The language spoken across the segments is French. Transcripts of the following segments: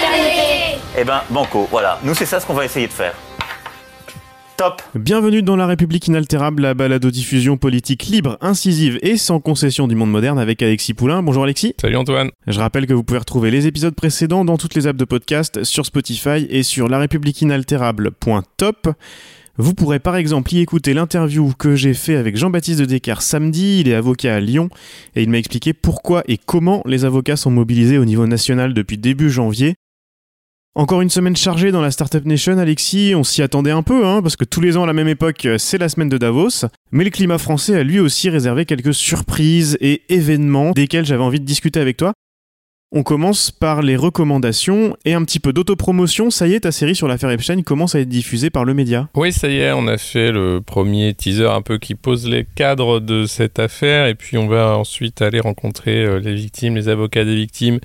fraternité. Eh ben, banco, voilà. Nous, c'est ça ce qu'on va essayer de faire. Top Bienvenue dans La République inaltérable, la balado-diffusion politique libre, incisive et sans concession du monde moderne avec Alexis Poulain. Bonjour Alexis. Salut Antoine. Je rappelle que vous pouvez retrouver les épisodes précédents dans toutes les apps de podcast, sur Spotify et sur larépubliqueinaltérable.top. Vous pourrez par exemple y écouter l'interview que j'ai fait avec Jean-Baptiste de Descartes samedi, il est avocat à Lyon, et il m'a expliqué pourquoi et comment les avocats sont mobilisés au niveau national depuis début janvier. Encore une semaine chargée dans la Startup Nation, Alexis, on s'y attendait un peu, hein, parce que tous les ans à la même époque, c'est la semaine de Davos, mais le climat français a lui aussi réservé quelques surprises et événements desquels j'avais envie de discuter avec toi. On commence par les recommandations et un petit peu d'autopromotion. Ça y est, ta série sur l'affaire Epstein commence à être diffusée par le média. Oui, ça y est, on a fait le premier teaser un peu qui pose les cadres de cette affaire et puis on va ensuite aller rencontrer euh, les victimes, les avocats des victimes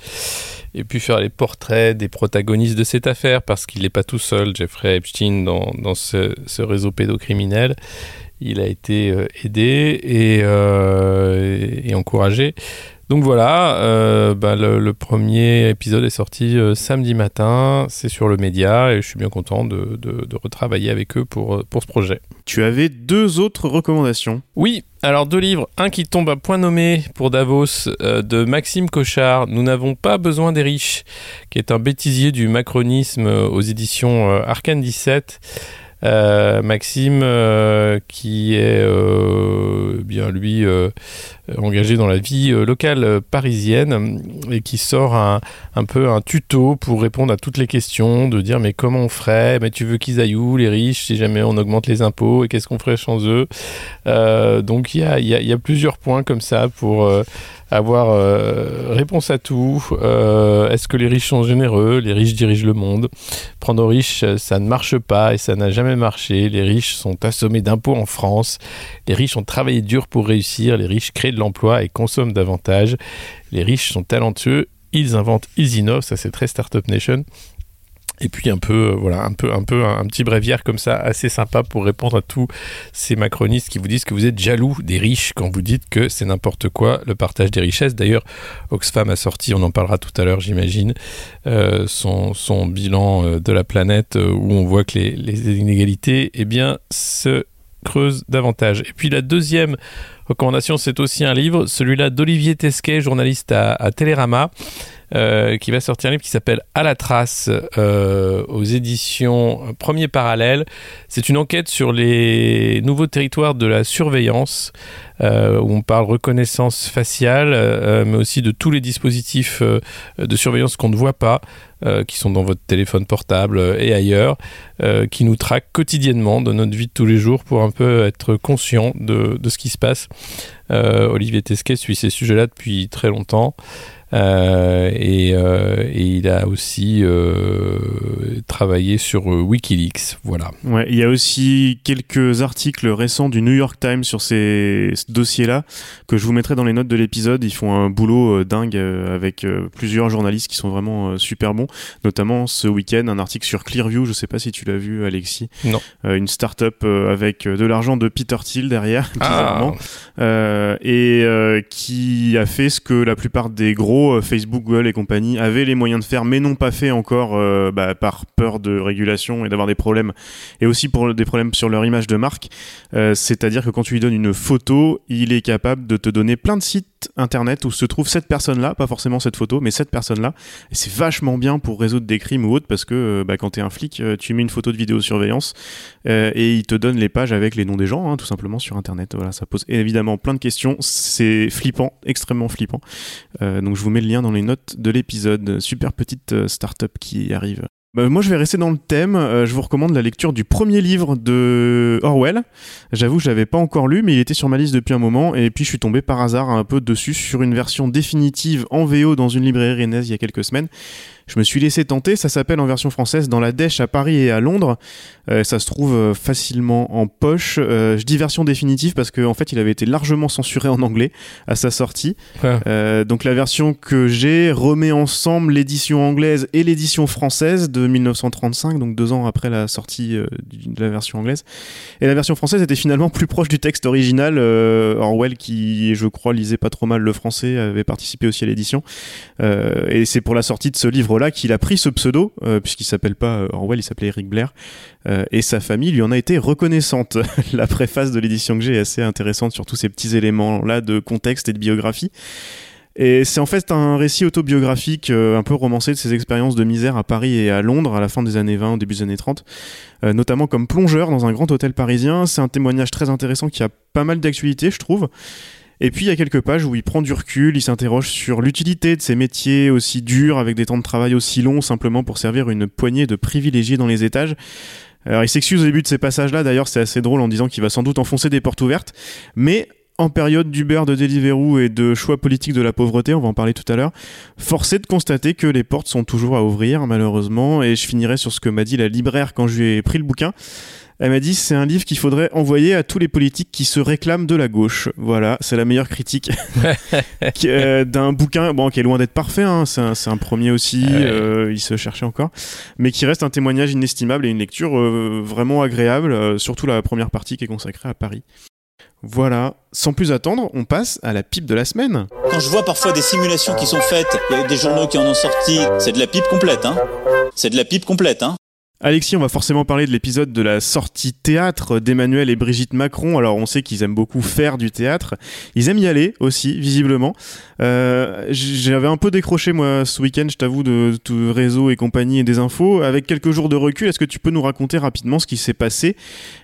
et puis faire les portraits des protagonistes de cette affaire parce qu'il n'est pas tout seul, Jeffrey Epstein, dans, ce, réseau pédocriminel. Il a été euh, aidé et, euh, et encouragé. Donc voilà, euh, bah, le, le, premier épisode est sorti euh, samedi matin, c'est sur le média et je suis bien content de, de, de, retravailler avec eux pour, pour ce projet. Tu avais deux autres recommandations Oui, alors deux livres, un qui tombe à point nommé pour Davos euh, de Maxime Cochard, Nous n'avons pas besoin des riches, qui est un bêtisier du macronisme aux éditions Arcane 17. Euh, Maxime, euh, qui est euh, bien lui engagé dans la vie locale parisienne et qui sort un, un, peu un tuto pour répondre à toutes les questions, de dire mais comment on ferait, mais tu veux qu'ils aillent où les riches si jamais on augmente les impôts et qu'est-ce qu'on ferait sans eux? donc il y, a, y a, plusieurs points comme ça pour avoir euh, réponse à tout. Euh, Est-ce que les riches sont généreux? Les riches dirigent le monde. Prendre aux riches, ça ne marche pas et ça n'a jamais marché. Les riches sont assommés d'impôts en France. Les riches ont travaillé dur pour réussir. Les riches créent de l'emploi et consomment davantage. Les riches sont talentueux. Ils inventent, ils innovent. Ça, c'est très Startup Nation et puis un peu euh, voilà un peu un peu un, petit bréviaire comme ça assez sympa pour répondre à tous ces macronistes qui vous disent que vous êtes jaloux des riches quand vous dites que c'est n'importe quoi le partage des richesses. D'ailleurs Oxfam a sorti on en parlera tout à l'heure j'imagine euh, son, bilan euh, de la planète où on voit que les, les inégalités eh bien se creusent davantage. Et puis la deuxième recommandation c'est aussi un livre celui-là d'Olivier Tesquet journaliste à, à Télérama euh, qui va sortir un livre qui s'appelle À la trace euh, aux éditions Premier Parallèle. C'est une enquête sur les nouveaux territoires de la surveillance, euh, où on parle reconnaissance faciale, mais aussi de tous les dispositifs de surveillance qu'on ne voit pas, euh, qui sont dans votre téléphone portable et ailleurs, qui nous traquent quotidiennement de notre vie de tous les jours pour un peu être conscient de, de ce qui se passe. Olivier Tesquet suit ces sujets-là depuis très longtemps. Euh, et, euh, et, il a aussi euh, travaillé sur Wikileaks. Voilà. Ouais, il y a aussi quelques articles récents du New York Times sur ces dossiers-là que je vous mettrai dans les notes de l'épisode. Ils font un boulot dingue avec plusieurs journalistes qui sont vraiment super bons. Notamment ce week-end, un article sur Clearview. Je sais pas si tu l'as vu, Alexis. Non. une start-up avec de l'argent de Peter Thiel derrière, bizarrement, ah. et qui a fait ce que la plupart des gros Facebook, Google et compagnie avaient les moyens de faire, mais n'ont pas fait encore euh, bah, par peur de régulation et d'avoir des problèmes, et aussi pour des problèmes sur leur image de marque. Euh, C'est-à-dire que quand tu lui donnes une photo, il est capable de te donner plein de sites internet où se trouve cette personne-là, pas forcément cette photo, mais cette personne-là. Et c'est vachement bien pour résoudre des crimes ou autres, parce que bah, quand t'es un flic, tu mets une photo de vidéosurveillance euh, et il te donne les pages avec les noms des gens, hein, tout simplement sur internet. Voilà, ça pose évidemment plein de questions. C'est flippant, extrêmement flippant. Euh, donc je vous mets le lien dans les notes de l'épisode. Super petite euh, startup qui arrive. Bah, moi, je vais rester dans le thème. Euh, je vous recommande la lecture du premier livre de Orwell. J'avoue, je l'avais pas encore lu, mais il était sur ma liste depuis un moment. Et puis, je suis tombé par hasard un peu dessus sur une version définitive en VO dans une librairie rennaise il y a quelques semaines. Je me suis laissé tenter, ça s'appelle en version française Dans la Dèche à Paris et à Londres. Euh, ça se trouve euh, facilement en poche. Euh, je dis version définitive parce qu'en en fait il avait été largement censuré en anglais à sa sortie. donc la version que j'ai remet ensemble l'édition anglaise et l'édition française de 1935, donc deux ans après la sortie de la version anglaise. Et la version française était finalement plus proche du texte original. Orwell qui je crois lisait pas trop mal le français avait participé aussi à l'édition. et c'est pour la sortie de ce livre là qu'il a pris ce pseudo, euh, puisqu'il s'appelle pas euh, Orwell, il s'appelait Eric Blair, euh, et sa famille lui en a été reconnaissante. la préface de l'édition que j'ai est assez intéressante sur tous ces petits éléments-là de contexte et de biographie. Et c'est en fait un récit autobiographique un peu romancé de ses expériences de misère à Paris et à Londres à la fin des années 20, au début des années 30, notamment comme plongeur dans un grand hôtel parisien. C'est un témoignage très intéressant qui a pas mal d'actualité, je trouve. Et puis il y a quelques pages où il prend du recul, il s'interroge sur l'utilité de ces métiers aussi durs, avec des temps de travail aussi longs, simplement pour servir une poignée de privilégiés dans les étages. Alors il s'excuse au début de ces passages-là, d'ailleurs c'est assez drôle en disant qu'il va sans doute enfoncer des portes ouvertes, mais en période d'Uber, de Deliveroo et de choix politiques de la pauvreté, on va en parler tout à l'heure, forcé de constater que les portes sont toujours à ouvrir malheureusement, et je finirai sur ce que m'a dit la libraire quand je lui ai pris le bouquin. Elle m'a dit c'est un livre qu'il faudrait envoyer à tous les politiques qui se réclament de la gauche. Voilà, c'est la meilleure critique euh, d'un bouquin bon, qui est loin d'être parfait. Hein. C'est un, premier aussi, euh, il se cherchait encore, mais qui reste un témoignage inestimable et une lecture euh, vraiment agréable, surtout la première partie qui est consacrée à Paris. Voilà, sans plus attendre, on passe à la pipe de la semaine. Quand je vois parfois des simulations qui sont faites, il y a des journaux qui en ont sorti, c'est de la pipe complète, hein. C'est de la pipe complète, hein. Alexis, on va forcément parler de l'épisode de la sortie théâtre d'Emmanuel et Brigitte Macron. Alors on sait qu'ils aiment beaucoup faire du théâtre. Ils aiment y aller aussi, visiblement. Euh, J'avais un peu décroché moi ce week-end, je t'avoue, de tout réseau et compagnie et des infos. Avec quelques jours de recul, est-ce que tu peux nous raconter rapidement ce qui s'est passé?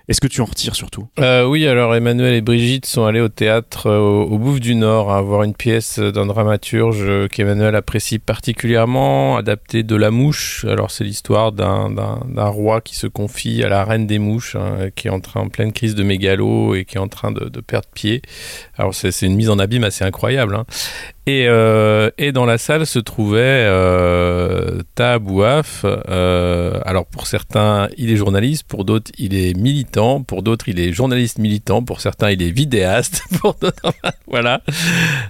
Est-ce que tu en retires surtout? Euh, Oui, alors Emmanuel et Brigitte sont allés au théâtre euh, au, Bouffe du Nord à voir une pièce d'un dramaturge qu'Emmanuel apprécie particulièrement, adapté de La Mouche. Alors c'est l'histoire d'un d'un roi qui se confie à la reine des mouches, hein, qui est en train en pleine crise de mégalo et qui est en train de, perdre pied. Alors c'est une mise en abîme assez incroyable. Hein. Et, euh, et, dans la salle se trouvait euh, Tabouaf. Euh, alors pour certains, il est journaliste, pour d'autres, il est militant, pour d'autres, il est journaliste militant, pour certains, il est vidéaste, voilà.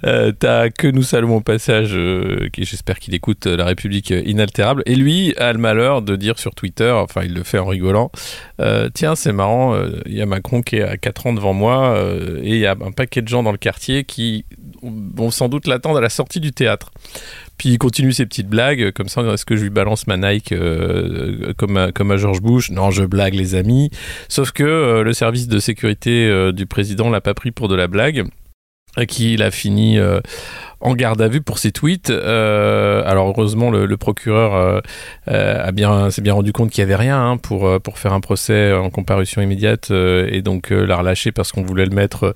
Euh, T'as que nous saluons au passage, euh, qui j'espère qu'il écoute La République inaltérable. Et lui a le malheur de dire sur Twitter, enfin il le fait en rigolant, euh, tiens c'est marrant, il y a Macron qui est à 4 ans devant moi et il y a un paquet de gens dans le quartier qui vont sans doute l'attendre à la sortie du théâtre. Puis il continue ses petites blagues, comme ça, est-ce que je lui balance ma Nike euh, comme, à, comme à George Bush? Non, je blague les amis. Sauf que euh, le service de sécurité euh, du président l'a pas pris pour de la blague, qu'il a fini en garde à vue pour ses tweets. Euh, alors heureusement, le, procureur euh, euh, a bien s'est bien rendu compte qu'il y avait rien hein, pour pour faire un procès en comparution immédiate et donc l'a relâché parce qu'on voulait le mettre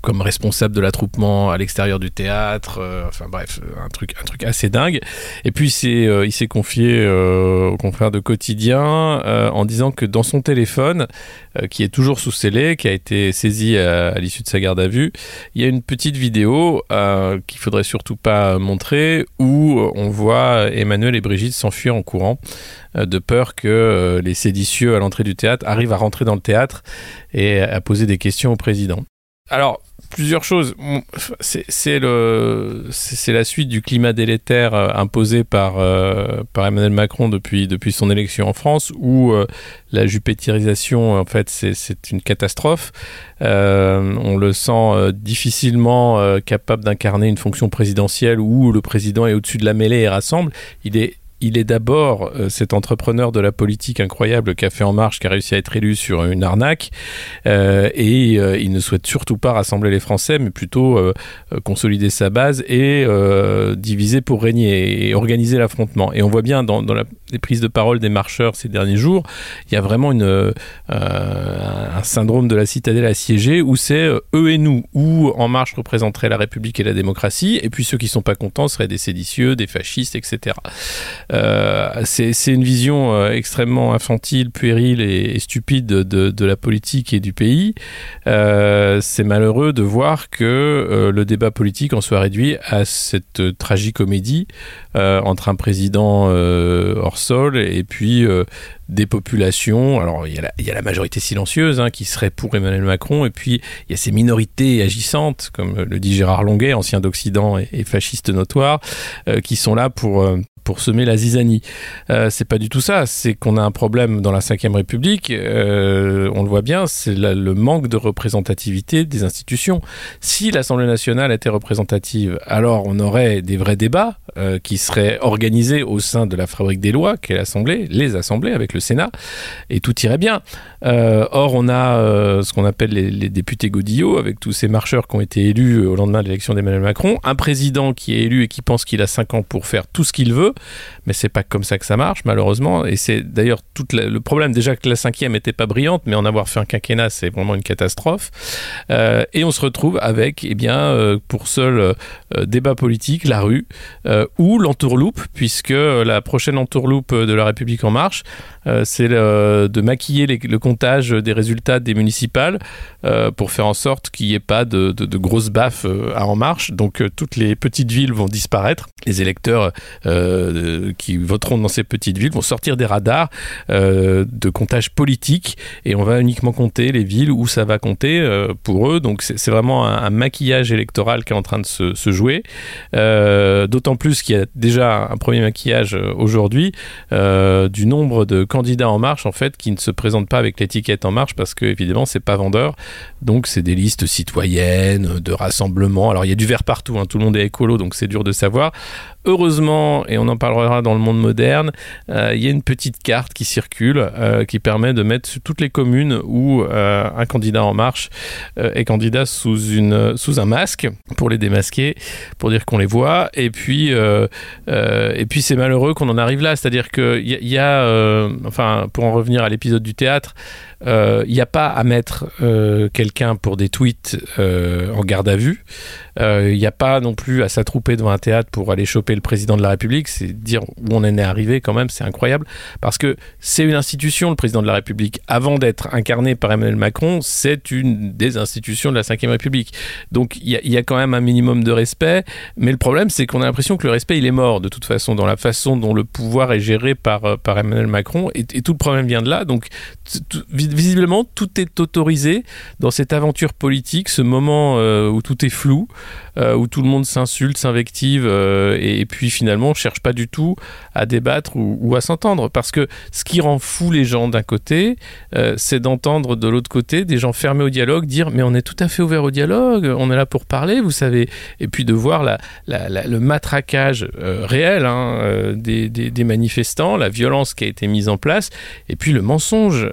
comme responsable de l'attroupement à l'extérieur du théâtre. enfin bref, un truc un truc assez dingue. Et puis il s'est confié au confrère de quotidien en disant que dans son téléphone qui est toujours sous scellé, qui a été saisi à, l'issue de sa garde à vue, il y a une petite vidéo qu'il faudrait surtout pas montrer, où on voit Emmanuel et Brigitte s'enfuir en courant, euh, de peur que euh, les séditieux à l'entrée du théâtre arrivent à rentrer dans le théâtre et à poser des questions au président. Alors, plusieurs choses. C'est la suite du climat délétère euh, imposé par euh, par Emmanuel Macron depuis depuis son élection en France, où euh, la jupétirisation, en fait, c'est une catastrophe. on le sent difficilement capable d'incarner une fonction présidentielle où le président est au-dessus de la mêlée et rassemble. Il est il est d'abord euh, cet entrepreneur de la politique incroyable qu'a fait En Marche, qui a réussi à être élu sur une arnaque, euh, et euh, il ne souhaite surtout pas rassembler les Français, mais plutôt consolider sa base et diviser pour régner et organiser l'affrontement. Et on voit bien dans, les prises de parole des marcheurs ces derniers jours, il y a vraiment un syndrome de la citadelle assiégée où c'est eux et nous, où En Marche représenterait la République et la démocratie, et puis ceux qui sont pas contents seraient des séditieux, des fascistes, etc. c'est une vision extrêmement infantile, puérile et, stupide de, la politique et du pays. c'est malheureux de voir que le débat politique en soit réduit à cette tragicomédie entre un président hors sol et puis des populations. Alors, il y a la, majorité silencieuse hein, qui serait pour Emmanuel Macron, et puis il y a ces minorités agissantes, comme le dit Gérard Longuet, ancien d'Occident et, fasciste notoire, euh, qui sont là pour, euh, pour semer la zizanie. Euh, c'est pas du tout ça. C'est qu'on a un problème dans la Ve République. Euh, on le voit bien, c'est le manque de représentativité des institutions. Si l'Assemblée nationale était représentative, alors on aurait des vrais débats euh, qui seraient organisés au sein de la fabrique des lois, qu'est l'Assemblée, les assemblées avec le Sénat, et tout irait bien. or, on a ce qu'on appelle les, les, députés Godillot, avec tous ces marcheurs qui ont été élus au lendemain de l'élection d'Emmanuel Macron, un président qui est élu et qui pense qu'il a 5 ans pour faire tout ce qu'il veut, mais c'est pas comme ça que ça marche malheureusement et c'est d'ailleurs tout le problème déjà que la cinquième était pas brillante mais en avoir fait un quinquennat c'est vraiment une catastrophe euh, et on se retrouve avec eh bien euh, pour seul euh, débat politique la rue ou l'entourloupe puisque la prochaine entourloupe de la République en marche c'est de maquiller le comptage des résultats des municipales pour faire en sorte qu'il n'y ait pas de, grosses baffes à En Marche. Donc toutes les petites villes vont disparaître. Les électeurs qui voteront dans ces petites villes vont sortir des radars euh, de comptage politique et on va uniquement compter les villes où ça va compter euh, pour eux. Donc c'est vraiment un, maquillage électoral qui est en train de se, jouer. D'autant plus qu'il y a déjà un premier maquillage aujourd'hui du nombre de candidats en marche en fait qui ne se présentent pas avec l'étiquette en marche parce que évidemment c'est pas vendeur. Donc c'est des listes citoyennes, de rassemblements. Alors il y a du vert partout, hein. tout le monde est écolo donc c'est dur de savoir. Heureusement, et on en parlera dans le monde moderne, euh, il y a une petite carte qui circule euh, qui permet de mettre toutes les communes où euh, un candidat en marche est candidat sous, une, sous un masque pour les démasquer, pour dire qu'on les voit. Et puis, et puis c'est malheureux qu'on en arrive là. C'est-à-dire qu'il y, y, a, enfin, pour en revenir à l'épisode du théâtre, il euh, n'y a pas à mettre euh, quelqu'un pour des tweets euh, en garde à vue. Il n'y a pas non plus à s'attrouper devant un théâtre pour aller choper le président de la République. C'est dire où on en est arrivé quand même, c'est incroyable. Parce que c'est une institution, le président de la République. Avant d'être incarné par Emmanuel Macron, c'est une des institutions de la Ve République. Donc il y, a quand même un minimum de respect. Mais le problème, c'est qu'on a l'impression que le respect, il est mort de toute façon dans la façon dont le pouvoir est géré par, Emmanuel Macron. Et, tout le problème vient de là. Donc visiblement, tout est autorisé dans cette aventure politique, ce moment euh, où tout est flou, euh, où tout le monde s'insulte, s'invective, euh, et, puis finalement, on cherche pas du tout à débattre ou, à s'entendre. Parce que ce qui rend fou les gens d'un côté, c'est d'entendre de l'autre côté des gens fermés au dialogue dire Mais on est tout à fait ouvert au dialogue, on est là pour parler, vous savez. Et puis de voir le matraquage réel hein, des, manifestants, la violence qui a été mise en place, et puis le mensonge.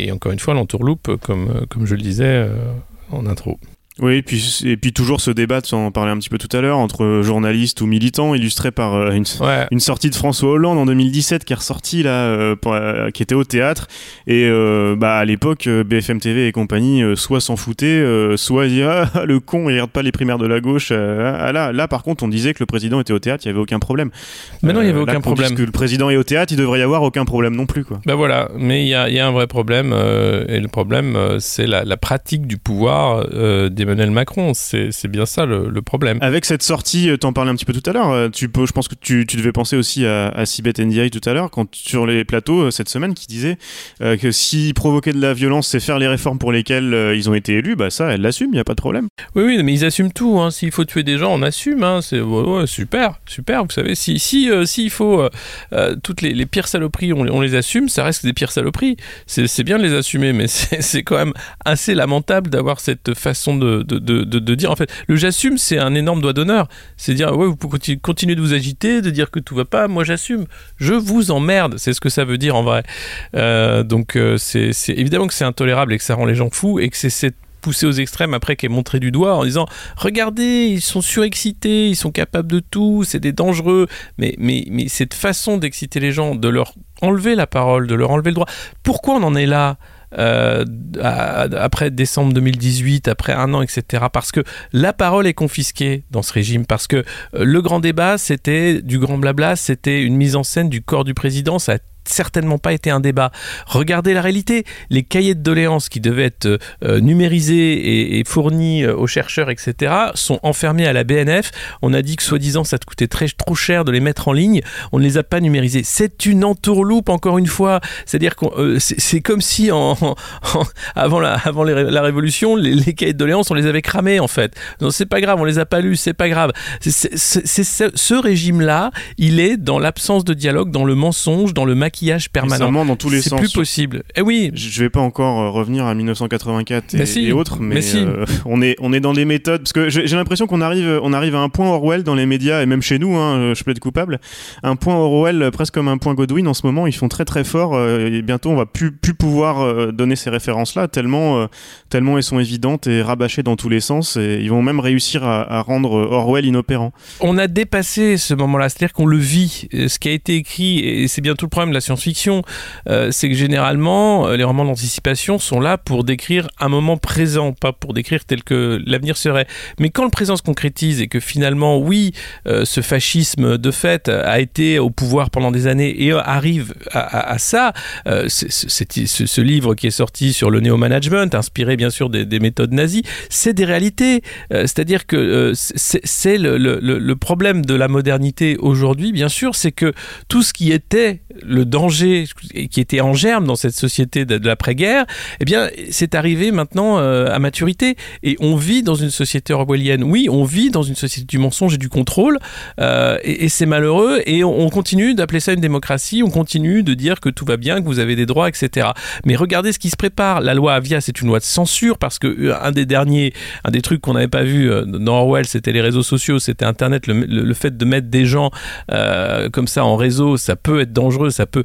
Et encore une fois l'entourloupe, comme, comme je le disais euh, en intro. Oui, et puis, et puis toujours ce débat, tu en parlais un petit peu tout à l'heure, entre journalistes ou militants, illustré par euh, une, une, sortie de François Hollande en 2017 qui est ressortie là, euh, euh, qui était au théâtre. Et bah, à l'époque, BFM TV et compagnie, soit s'en foutaient, soit disaient ah, le con, il regarde pas les primaires de la gauche. Ah, là, là, par contre, on disait que le président était au théâtre, il y avait aucun problème. Mais non, il y avait aucun problème. que le président est au théâtre, il devrait y avoir aucun problème non plus. Quoi. Bah voilà, mais il y a, y a, un vrai problème, et le problème, c'est la, la, pratique du pouvoir des Macron. C'est bien ça le, problème. Avec cette sortie, euh, t'en parlais un petit peu tout à l'heure, euh, tu peux, je pense que tu, devais penser aussi à, à Sibeth Ndiaye tout à l'heure, quand sur les plateaux euh, cette semaine, qui disait que s'ils provoquaient de la violence, c'est faire les réformes pour lesquelles ils ont été élus, bah ça, elle l'assume, il n'y a pas de problème. Oui, oui, mais ils assument tout. Hein. S'il faut tuer des gens, on assume. Hein. C'est super, super. Vous savez, si si s'il faut toutes les, pires saloperies, on, on, les assume, ça reste des pires saloperies. C'est bien de les assumer, mais c'est quand même assez lamentable d'avoir cette façon de, de, dire en fait le j'assume c'est un énorme doigt d'honneur. C'est dire ouais vous pouvez continuer de vous agiter de dire que tout va pas moi j'assume. Je vous emmerde. C'est ce que ça veut dire en vrai. Euh, donc euh, c'est évidemment que c'est intolérable et que ça rend les gens fous et que c'est cette poussé aux extrêmes après qui est montré du doigt en disant regardez ils sont surexcités ils sont capables de tout c'est des dangereux. Mais mais mais cette façon d'exciter les gens de leur enlever la parole de leur enlever le droit pourquoi on en est là? Après décembre 2018, après un an, etc. Parce que la parole est confisquée dans ce régime, parce que le grand débat, c'était du grand blabla, c'était une mise en scène du corps du président, ça a certainement pas été un débat. Regardez la réalité. Les cahiers de doléances qui devaient être euh, numérisés et, fournis euh, aux chercheurs, etc., sont enfermés à la BNF. On a dit que soi-disant ça te coûtait très, trop cher de les mettre en ligne. On ne les a pas numérisés. C'est une entourloupe, encore une fois. C'est-à-dire que euh, c'est comme si avant, la, Révolution, les, cahiers de doléances, on les avait cramés, en fait. Non, c'est pas grave, on les a pas lus, c'est pas grave. C'est ce régime-là, il est dans l'absence de dialogue, dans le mensonge, dans le maquillage permanent. dans tous les sens. C'est plus possible. Eh oui. Je vais pas encore euh, revenir à 1984 et, autres, mais, euh, on est on est dans des méthodes parce que j'ai l'impression qu'on arrive on arrive à un point Orwell dans les médias et même chez nous, hein, je plaide coupable, un point Orwell presque comme un point Godwin en ce moment. Ils font très très fort euh, et bientôt on va plus plus pouvoir donner ces références là tellement tellement elles sont évidentes et rabâchées dans tous les sens et ils vont même réussir à, à rendre Orwell inopérant. On a dépassé ce moment-là, c'est-à-dire qu'on le vit. Ce qui a été écrit et c'est bientôt le problème de la science-fiction, euh, c'est que généralement, euh, les romans d'anticipation sont là pour décrire un moment présent, pas pour décrire tel que l'avenir serait. Mais quand le présent se concrétise et que finalement, oui, euh, ce fascisme de fait a été au pouvoir pendant des années et arrive à, ça, c'est, ce, livre qui est sorti sur le néo-management, inspiré bien sûr des, méthodes nazies, c'est des réalités. c'est-à-dire que c'est, le, le problème de la modernité aujourd'hui, bien sûr, c'est que tout ce qui était le danger qui était en germe dans cette société de, l'après-guerre, eh bien, c'est arrivé maintenant euh, à maturité. Et on vit dans une société orwellienne. Oui, on vit dans une société du mensonge et du contrôle. Euh, et, c'est malheureux. Et on, continue d'appeler ça une démocratie. On continue de dire que tout va bien, que vous avez des droits, etc. Mais regardez ce qui se prépare. La loi Avia, c'est une loi de censure parce que euh, un des derniers, un des trucs qu'on n'avait pas vu dans Orwell, c'était les réseaux sociaux, c'était Internet. Le, le, fait de mettre des gens comme ça en réseau, ça peut être dangereux, ça peut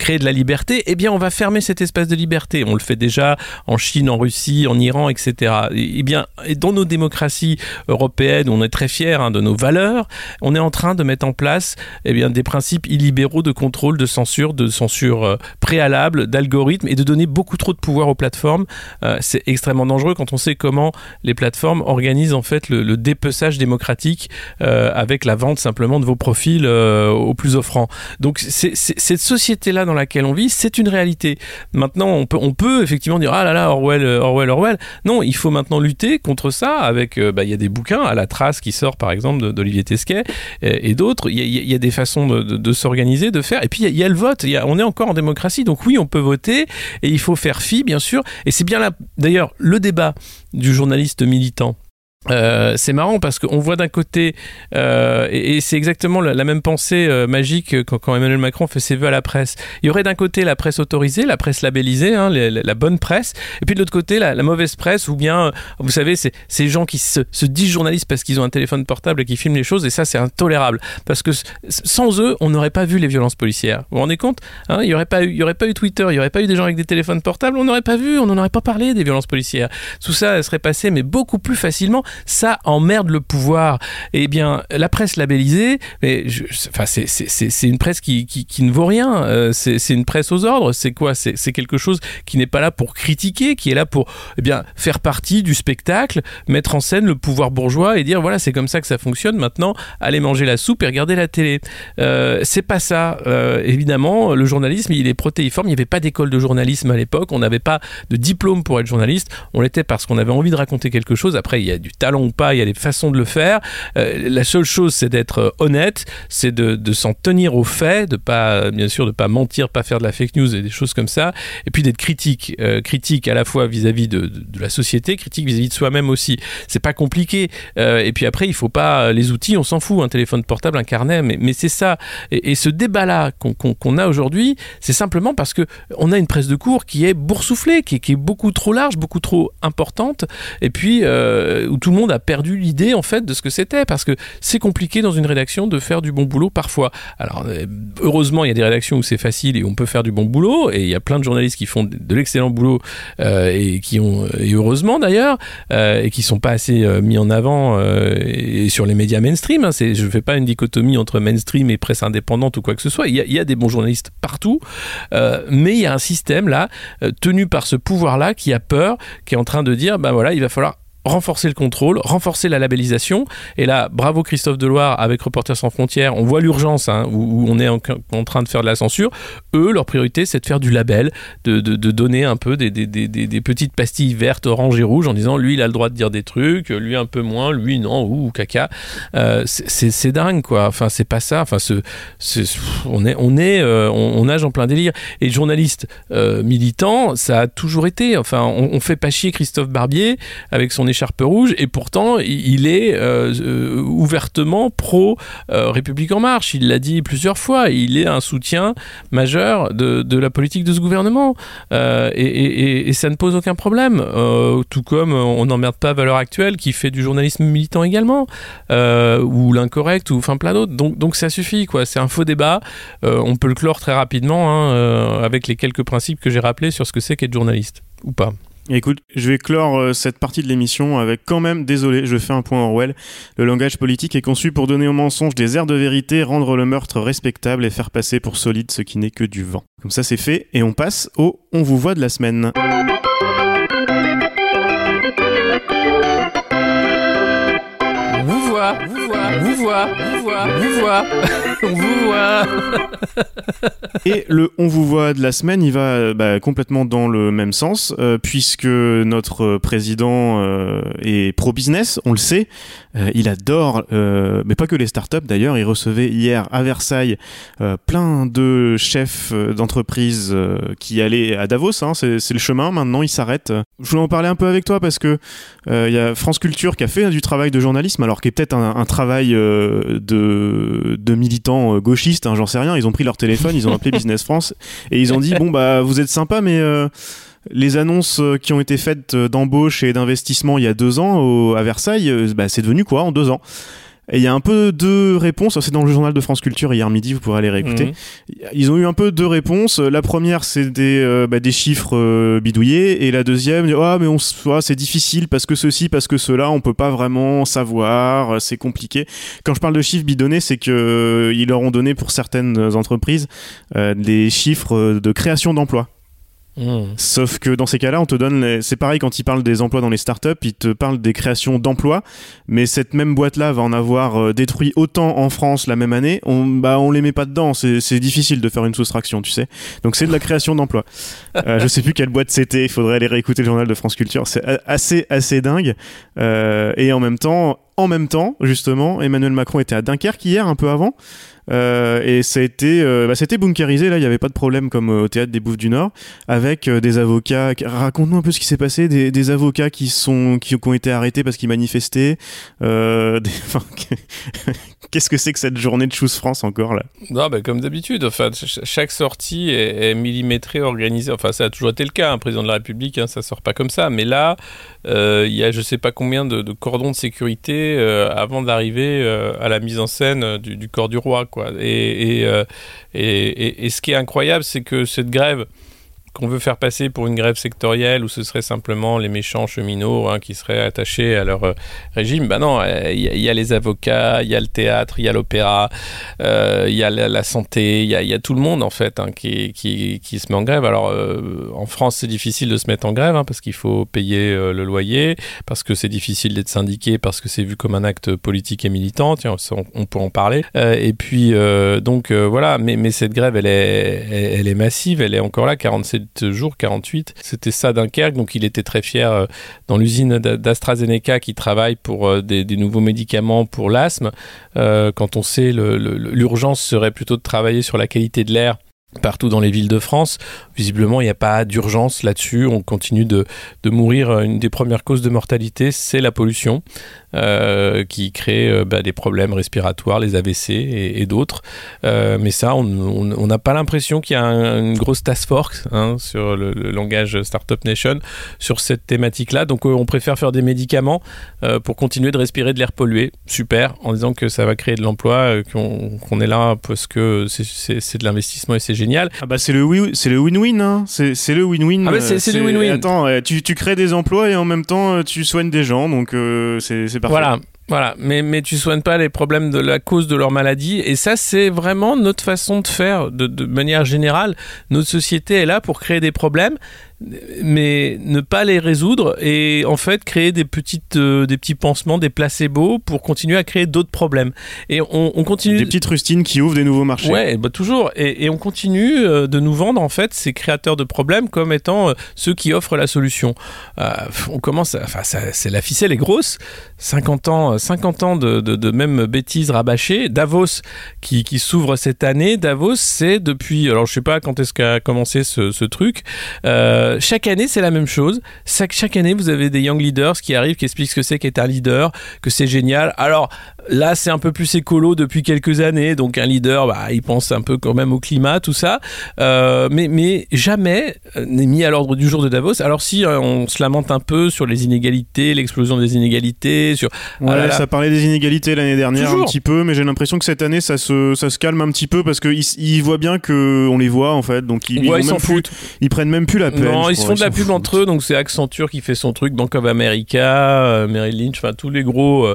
créer de la liberté, eh bien on va fermer cet espace de liberté. On le fait déjà en Chine, en Russie, en Iran, etc. Eh bien, dans nos démocraties européennes, on est très fiers hein, de nos valeurs, on est en train de mettre en place eh bien, des principes illibéraux de contrôle, de censure, de censure euh, préalable, d'algorithmes et de donner beaucoup trop de pouvoir aux plateformes. Euh, c'est extrêmement dangereux quand on sait comment les plateformes organisent en fait le, dépeçage démocratique euh, avec la vente simplement de vos profils aux plus offrants. Donc cette société-là dans laquelle on vit, c'est une réalité. Maintenant, on peut, effectivement dire ah là là Orwell, euh, Orwell, Orwell. Non, il faut maintenant lutter contre ça avec. Euh, bah, il y a des bouquins à la trace qui sort par exemple d'Olivier Tesquet et, d'autres. Il y, a des façons de, s'organiser, de faire. Et puis il y, a le vote. on est encore en démocratie, donc oui, on peut voter et il faut faire fi, bien sûr. Et c'est bien là, d'ailleurs, le débat du journaliste militant euh, c'est marrant parce qu'on voit d'un côté, euh, et, c'est exactement la, même pensée euh, magique quand, Emmanuel Macron fait ses vœux à la presse. Il y aurait d'un côté la presse autorisée, la presse labellisée, hein, la, bonne presse, et puis de l'autre côté la, mauvaise presse, ou bien, vous savez, ces gens qui se, disent journalistes parce qu'ils ont un téléphone portable et qui filment les choses, et ça c'est intolérable. Parce que sans eux, on n'aurait pas vu les violences policières. Vous vous rendez compte hein, Il n'y aurait, aurait pas eu Twitter, il n'y aurait pas eu des gens avec des téléphones portables, on n'aurait pas vu, on n'en aurait pas parlé des violences policières. Tout ça serait passé, mais beaucoup plus facilement ça emmerde le pouvoir. Eh bien, la presse labellisée, mais enfin, c'est une presse qui, ne vaut rien. Euh, c'est une presse aux ordres. C'est quoi? C'est quelque chose qui n'est pas là pour critiquer, qui est là pour eh bien, faire partie du spectacle, mettre en scène le pouvoir bourgeois et dire voilà, c'est comme ça que ça fonctionne. Maintenant, allez manger la soupe et regarder la télé. Euh, c'est pas ça. Euh, évidemment, le journalisme, il est protéiforme. Il n'y avait pas d'école de journalisme à l'époque. On n'avait pas de diplôme pour être journaliste. On l'était parce qu'on avait envie de raconter quelque chose. Après, il y a du talent ou pas, il y a des façons de le faire. Euh, la seule chose, c'est d'être euh, honnête, c'est de, s'en tenir aux faits, de pas, bien sûr, de pas mentir, pas faire de la fake news et des choses comme ça, et puis d'être critique, euh, critique à la fois vis-à-vis de, la société, critique vis-à-vis de soi-même aussi. C'est pas compliqué. et puis après, il faut pas les outils, on s'en fout, un téléphone portable, un carnet, mais, mais c'est ça. Et, ce débat-là qu'on a aujourd'hui, c'est simplement parce que on a une presse de cours qui est boursouflée, qui, qui est beaucoup trop large, beaucoup trop importante, et puis où tout tout le monde a perdu l'idée en fait de ce que c'était parce que c'est compliqué dans une rédaction de faire du bon boulot parfois. Alors euh, heureusement il y a des rédactions où c'est facile et on peut faire du bon boulot et il y a plein de journalistes qui font de l'excellent boulot euh, et qui ont et heureusement d'ailleurs euh, et qui sont pas assez mis en avant et sur les médias mainstream. Hein, c'est je fais pas une dichotomie entre mainstream et presse indépendante ou quoi que ce soit. Il y a, il y a des bons journalistes partout, mais il y a un système là tenu par ce pouvoir là qui a peur, qui est en train de dire ben voilà il va falloir renforcer le contrôle, renforcer la labellisation. Et là, bravo Christophe Deloire avec Reporters sans frontières. On voit l'urgence hein, où, on est en, train de faire de la censure. Eux, leur priorité, c'est de faire du label, de, donner un peu des, petites pastilles vertes, oranges et rouges en disant lui, il a le droit de dire des trucs, lui un peu moins, lui non, ou caca. Euh, c'est dingue quoi. Enfin, c'est pas ça. Enfin, on est, on est, euh, on, nage en plein délire. Et journaliste euh, militant, ça a toujours été. Enfin, on, on fait pas chier Christophe Barbier avec son écharpe rouge et pourtant il est euh, euh, ouvertement pro euh, République en marche. Il l'a dit plusieurs fois. Il est un soutien majeur de, la politique de ce gouvernement et, ça ne pose aucun problème. tout comme on n'emmerde pas Valeur Actuelle qui fait du journalisme militant également ou l'incorrect ou enfin plein d'autres. Donc donc ça suffit quoi. C'est un faux débat. on peut le clore très rapidement hein, avec les quelques principes que j'ai rappelés sur ce que c'est qu'être journaliste ou pas. Écoute, je vais clore euh, cette partie de l'émission avec quand même, désolé, je fais un point Orwell. Le langage politique est conçu pour donner au mensonge des airs de vérité, rendre le meurtre respectable et faire passer pour solide ce qui n'est que du vent. Comme ça c'est fait, et on passe au On vous voit de la semaine. vous voit, vous voit, vous voit, vous voit, vous voit, on vous voit. Et le on vous voit de la semaine, il va bah, complètement dans le même sens, euh, puisque notre président euh, est pro-business, on le sait. Euh, il adore, mais pas que les startups d'ailleurs. Il recevait hier à Versailles plein de chefs d'entreprise qui allaient à Davos. Hein, c'est le chemin. Maintenant, il s'arrête. Je voulais en parler un peu avec toi parce que il y a France Culture qui a fait du travail de journalisme, alors qui est peut-être un, travail de, de militants gauchistes. Hein, j'en sais rien. Ils ont pris leur téléphone, ils ont appelé Business France et ils ont dit bon bah vous êtes sympa mais euh, les annonces euh, qui ont été faites d'embauche et d'investissement il y a deux ans à Versailles, euh, bah, c'est devenu quoi en deux ans? Et il y a un peu deux réponses. C'est dans le journal de France Culture hier midi, vous pourrez aller réécouter. Mhm. Ils ont eu un peu deux réponses. La première, c'est des, bah, des chiffres bidouillés. Et la deuxième, ah, mais on, c'est difficile parce que ceci, parce que cela, on peut pas vraiment savoir. C'est compliqué. Quand je parle de chiffres bidonnés, c'est que ils leur ont donné pour certaines entreprises des chiffres de création d'emplois. Hmm. Sauf que dans ces cas-là, on te donne. C'est pareil quand ils parlent des emplois dans les startups, ils te parlent des créations d'emplois, mais cette même boîte-là va en avoir euh, détruit autant en France la même année. On, bah, on les met pas dedans. C'est difficile de faire une soustraction, tu sais. Donc c'est de la création d'emplois. euh, je sais plus quelle boîte c'était. Il faudrait aller réécouter le journal de France Culture. C'est assez assez dingue. Euh, et en même temps, en même temps, justement, Emmanuel Macron était à Dunkerque hier, un peu avant. Euh, et ça a été, euh, bah, c'était bunkerisé. Là, il n'y avait pas de problème comme euh, au théâtre des Bouffes du Nord, avec des avocats. Raconte-nous un peu ce qui s'est passé. Des, avocats qui sont, qui, ont été arrêtés parce qu'ils manifestaient. Des, Qu'est-ce que c'est que cette journée de Choose France encore là? Non, bah, comme d'habitude. Enfin, chaque sortie est, millimétrée, organisée. Enfin, ça a toujours été le cas. Un président de la République, hein, ça sort pas comme ça. Mais là, il y a je sais pas combien de, cordons de sécurité avant d'arriver à la mise en scène du, corps du roi. Quoi. Euh, et, et, ce qui est incroyable, c'est que cette grève, qu'on veut faire passer pour une grève sectorielle où ce serait simplement les méchants cheminots hein, qui seraient attachés à leur euh, régime. Ben non, il y, a les avocats, il y a le théâtre, il y a l'opéra, euh, il y a la, santé, il y, a, tout le monde en fait hein, qui, qui, se met en grève. Alors euh, en France c'est difficile de se mettre en grève hein, parce qu'il faut payer le loyer, parce que c'est difficile d'être syndiqué, parce que c'est vu comme un acte politique et militant. Tiens, on, peut en parler. et puis donc voilà, mais, cette grève elle est, elle est massive, elle est encore là, 47 jours, 48. C'était ça Dunkerque, donc il était très fier euh, dans l'usine d'AstraZeneca qui travaille pour euh, des, nouveaux médicaments pour l'asthme. Euh, quand on sait l'urgence serait plutôt de travailler sur la qualité de l'air partout dans les villes de France. Visiblement, il n'y a pas d'urgence là-dessus. On continue de, de, mourir. Une des premières causes de mortalité, c'est la pollution euh, qui crée euh, bah, des problèmes respiratoires, les AVC et, d'autres. Euh, mais ça, on n'a pas l'impression qu'il y a une grosse task force hein, sur le, langage Startup Nation sur cette thématique-là. Donc, on préfère faire des médicaments pour continuer de respirer de l'air pollué. Super, en disant que ça va créer de l'emploi, qu'on qu est là parce que c'est de l'investissement et c'est génial. Ah bah c'est le oui, c'est le win-win, hein. c'est le win-win. Ah bah c'est le win-win. Attends, tu, tu, crées des emplois et en même temps tu soignes des gens, donc euh, c'est parfait. Voilà. Voilà, mais, mais tu soignes pas les problèmes de la cause de leur maladie. Et ça, c'est vraiment notre façon de faire de, de manière générale. Notre société est là pour créer des problèmes mais ne pas les résoudre et en fait créer des petites euh, des petits pansements des placebos pour continuer à créer d'autres problèmes. Et on, on, continue des petites rustines qui ouvrent des nouveaux marchés. Ouais bah toujours. Et, et on continue euh, de nous vendre en fait ces créateurs de problèmes comme étant euh, ceux qui offrent la solution. On commence enfin c'est la ficelle est grosse. 50 ans 50 ans de, de, de même bêtises rabâchées. Davos qui, qui s'ouvre cette année. Davos c'est depuis alors je sais pas quand est-ce qu'a commencé ce, ce truc. Euh, chaque année, c'est la même chose. Chaque, chaque année, vous avez des young leaders qui arrivent, qui expliquent ce que c'est qu'être un leader, que c'est génial. Alors, Là, c'est un peu plus écolo depuis quelques années, donc un leader, bah, il pense un peu quand même au climat, tout ça, euh, mais, mais jamais n'est mis à l'ordre du jour de Davos. Alors si euh, on se lamente un peu sur les inégalités, l'explosion des inégalités, sur ouais, ah ça parlait des inégalités l'année dernière Toujours. un petit peu, mais j'ai l'impression que cette année ça se, ça se calme un petit peu parce qu'ils ils voient bien que on les voit en fait, donc ils, ouais, ils, ils s'en foutent. Ils prennent même plus la peine. Non, ils se font de la pub entre eux, donc c'est Accenture qui fait son truc, Bank of America, euh, Merrill Lynch, enfin tous les gros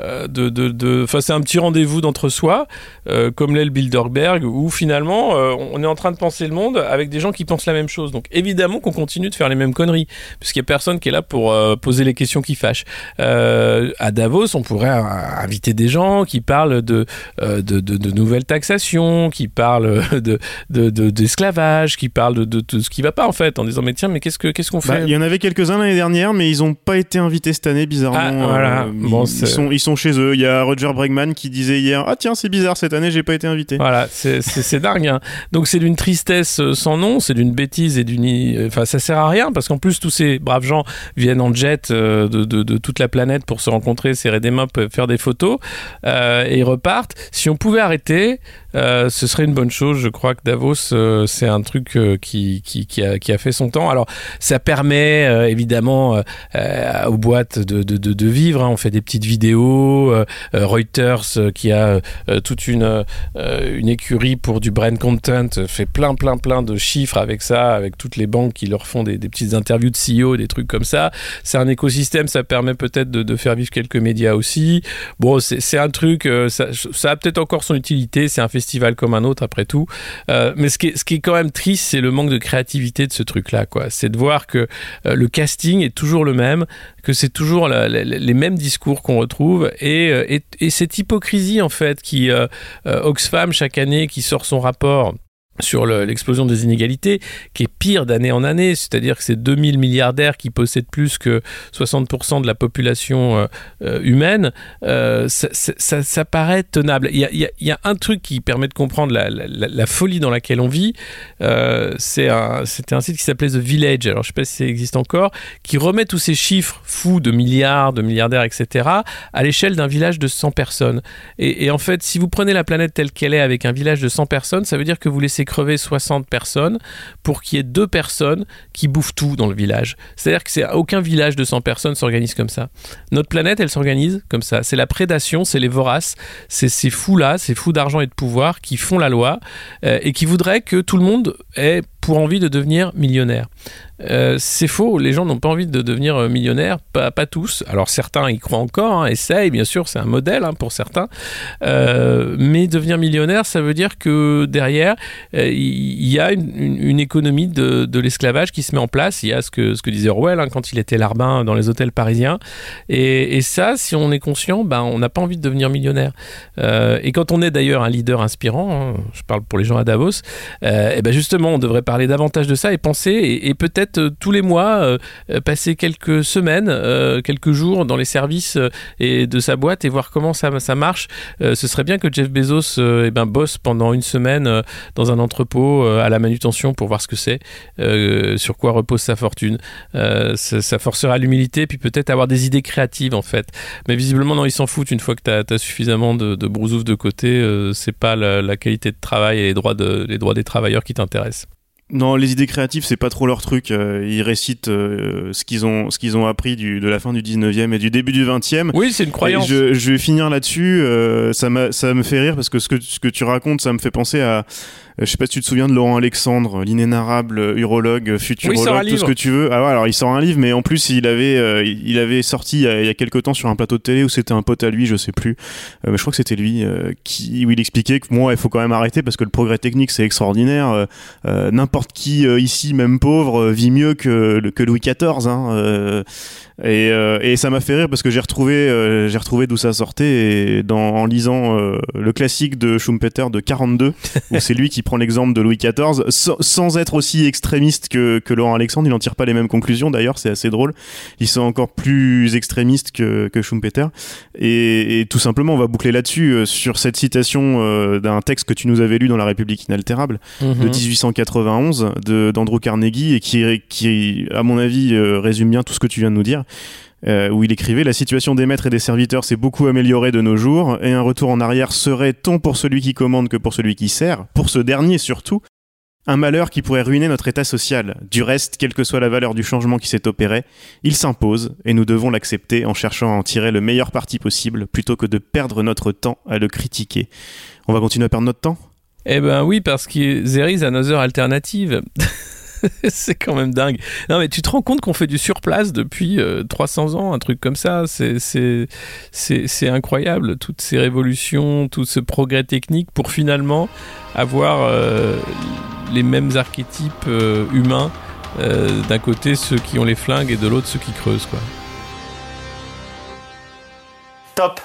euh, de, de, de, enfin c'est un petit rendez-vous d'entre-soi, euh, comme l'est le Bilderberg, où finalement euh, on est en train de penser le monde avec des gens qui pensent la même chose. Donc évidemment qu'on continue de faire les mêmes conneries, puisqu'il n'y a personne qui est là pour euh, poser les questions qui fâchent. Euh, à Davos, on pourrait euh, inviter des gens qui parlent de, euh, de, de, de nouvelles taxations, qui parlent de, d'esclavage, de, qui parlent de, de, tout ce qui va pas en fait, en disant mais tiens mais qu'est-ce que qu'est-ce qu'on fait Bah, Il y en avait quelques-uns l'année dernière, mais ils n'ont pas été invités cette année, bizarrement. Ah, voilà. Euh, Bon, ils, sont, ils sont chez eux. Il y a Roger Bregman qui disait hier Ah, tiens, c'est bizarre, cette année, j'ai pas été invité. Voilà, c'est- dingue. hein. Donc c'est d'une tristesse euh, sans nom, c'est d'une bêtise et d'une... Enfin, ça sert à rien parce qu'en plus tous ces braves gens viennent en jet euh, de, de- de toute la planète pour se rencontrer, serrer des mains, faire des photos euh, et ils repartent. Si on pouvait arrêter, euh, ce serait une bonne chose. Je crois que Davos, euh, c'est un truc euh, qui, qui, a, qui a fait son temps. Alors, ça permet évidemment aux boîtes de, de, vivre. hein. On fait des petites vidéos. Reuters, qui a toute une, une écurie pour du brand content, fait plein, plein, plein de chiffres avec ça, avec toutes les banques qui leur font des, petites interviews de CEO, des trucs comme ça. C'est un écosystème, ça permet peut-être de, faire vivre quelques médias aussi. Bon, c'est un truc, ça, ça a peut-être encore son utilité, c'est un festival comme un autre après tout. Euh, mais ce qui, est, ce qui est quand même triste, c'est le manque de créativité de ce truc-là, quoi. C'est de voir que euh, le casting est toujours le même, que c'est toujours les mêmes discours qu'on retrouve et, euh, et, et cette hypocrisie en fait qui Oxfam chaque année qui sort son rapport sur le- l'explosion des inégalités, qui est pire d'année en année, c'est-à-dire que c'est 2000 milliardaires qui possèdent plus que 60% de la population euh, euh, humaine, euh, ça, ça- paraît tenable. Il y a, un truc qui permet de comprendre la, folie dans laquelle on vit, euh, c'était un, site qui s'appelait The Village, alors je sais pas si ça existe encore, qui remet tous ces chiffres fous de milliards, de milliardaires, etc., à l'échelle d'un village de 100 personnes. Et en fait, si vous prenez la planète telle qu'elle est avec un village de 100 personnes, ça veut dire que vous laissez crever 60 personnes pour qu'il y ait deux personnes qui bouffent tout dans le village. C'est-à-dire que aucun village de 100 personnes s'organise comme ça. Notre planète, elle s'organise comme ça. C'est la prédation, c'est les voraces, c'est ces fous-là, ces fous d'argent et de pouvoir qui font la loi euh, et qui voudraient que tout le monde ait pour envie de devenir millionnaire. Euh, c'est faux, les gens n'ont pas envie de devenir euh, millionnaires, pas, pas tous. Alors certains y croient encore, hein, essayent, bien sûr, c'est un modèle hein, pour certains. Euh, mais devenir millionnaire, ça veut dire que derrière, il y a une, économie de, l'esclavage qui se met en place. Il y a ce que, ce que disait Orwell hein, quand il était larbin dans les hôtels parisiens. Et, ça, si on est conscient, ben, on n'a pas envie de devenir millionnaire. Et quand on est d'ailleurs un leader inspirant, hein, je parle pour les gens à Davos, et ben justement, on devrait parler parler davantage de ça et penser et, peut-être tous les mois passer quelques semaines, quelques jours dans les services et de sa boîte et voir comment ça, ça marche. ce serait bien que Jeff Bezos eh ben, bosse pendant une semaine dans un entrepôt à la manutention pour voir ce que c'est, sur quoi repose sa fortune. Ça, ça, forcera l'humilité, puis peut-être avoir des idées créatives en fait. Mais visiblement, non, ils s'en foutent une fois que tu as, suffisamment de, de de côté. c'est pas la, qualité de travail et les droits, les droits des travailleurs qui t'intéressent. Non, les idées créatives, c'est pas trop leur truc. Euh, ils récitent euh, ce qu'ils ont, ce qu'ils ont appris du, de la fin du 19e et du début du 20e. Oui, c'est une croyance. Je, je, vais finir là-dessus. Euh, ça, ça me fait rire parce que ce que, ce que tu racontes, ça me fait penser à, je sais pas si tu te souviens de Laurent Alexandre, l'inénarrable urologue, futurologue, tout ce que tu veux. Ah ouais, alors il sort un livre, mais en plus il avait, euh, il avait sorti il y, a, il y, a, quelques temps sur un plateau de télé où c'était un pote à lui, je sais plus. Euh, mais je crois que c'était lui euh, qui, où il expliquait que moi, il faut quand même arrêter parce que le progrès technique c'est extraordinaire. N'importe qui ici, même pauvre, vit mieux que, que Louis XIV. Hein, et, et, ça m'a fait rire parce que j'ai retrouvé, j'ai retrouvé d'où ça sortait et dans, en lisant le classique de Schumpeter de 42 où c'est lui qui prend l'exemple de Louis XIV, sans, être aussi extrémiste que, que Laurent Alexandre, il n'en tire pas les mêmes conclusions d'ailleurs, c'est assez drôle. Ils sont encore plus extrémistes que, que Schumpeter. Et, tout simplement, on va boucler là-dessus, euh, sur cette citation euh, d'un texte que tu nous avais lu dans La République inaltérable, de 1891, mhm. d'Andrew Carnegie, et qui, qui, à mon avis, euh, résume bien tout ce que tu viens de nous dire. Euh, où il écrivait La situation des maîtres et des serviteurs s'est beaucoup améliorée de nos jours, et un retour en arrière serait tant pour celui qui commande que pour celui qui sert, pour ce dernier surtout, un malheur qui pourrait ruiner notre état social. Du reste, quelle que soit la valeur du changement qui s'est opéré, il s'impose, et nous devons l'accepter en cherchant à en tirer le meilleur parti possible, plutôt que de perdre notre temps à le critiquer. On va continuer à perdre notre temps? Eh ben oui, parce que there is another alternative. c'est quand même dingue. Non, mais tu te rends compte qu'on fait du surplace depuis 300 euh, ans, un truc comme ça. C'est incroyable, toutes ces révolutions, tout ce progrès technique pour finalement avoir euh, les mêmes archétypes euh, humains. D'un côté, ceux qui ont les flingues et de l'autre, ceux qui creusent. Quoi. Top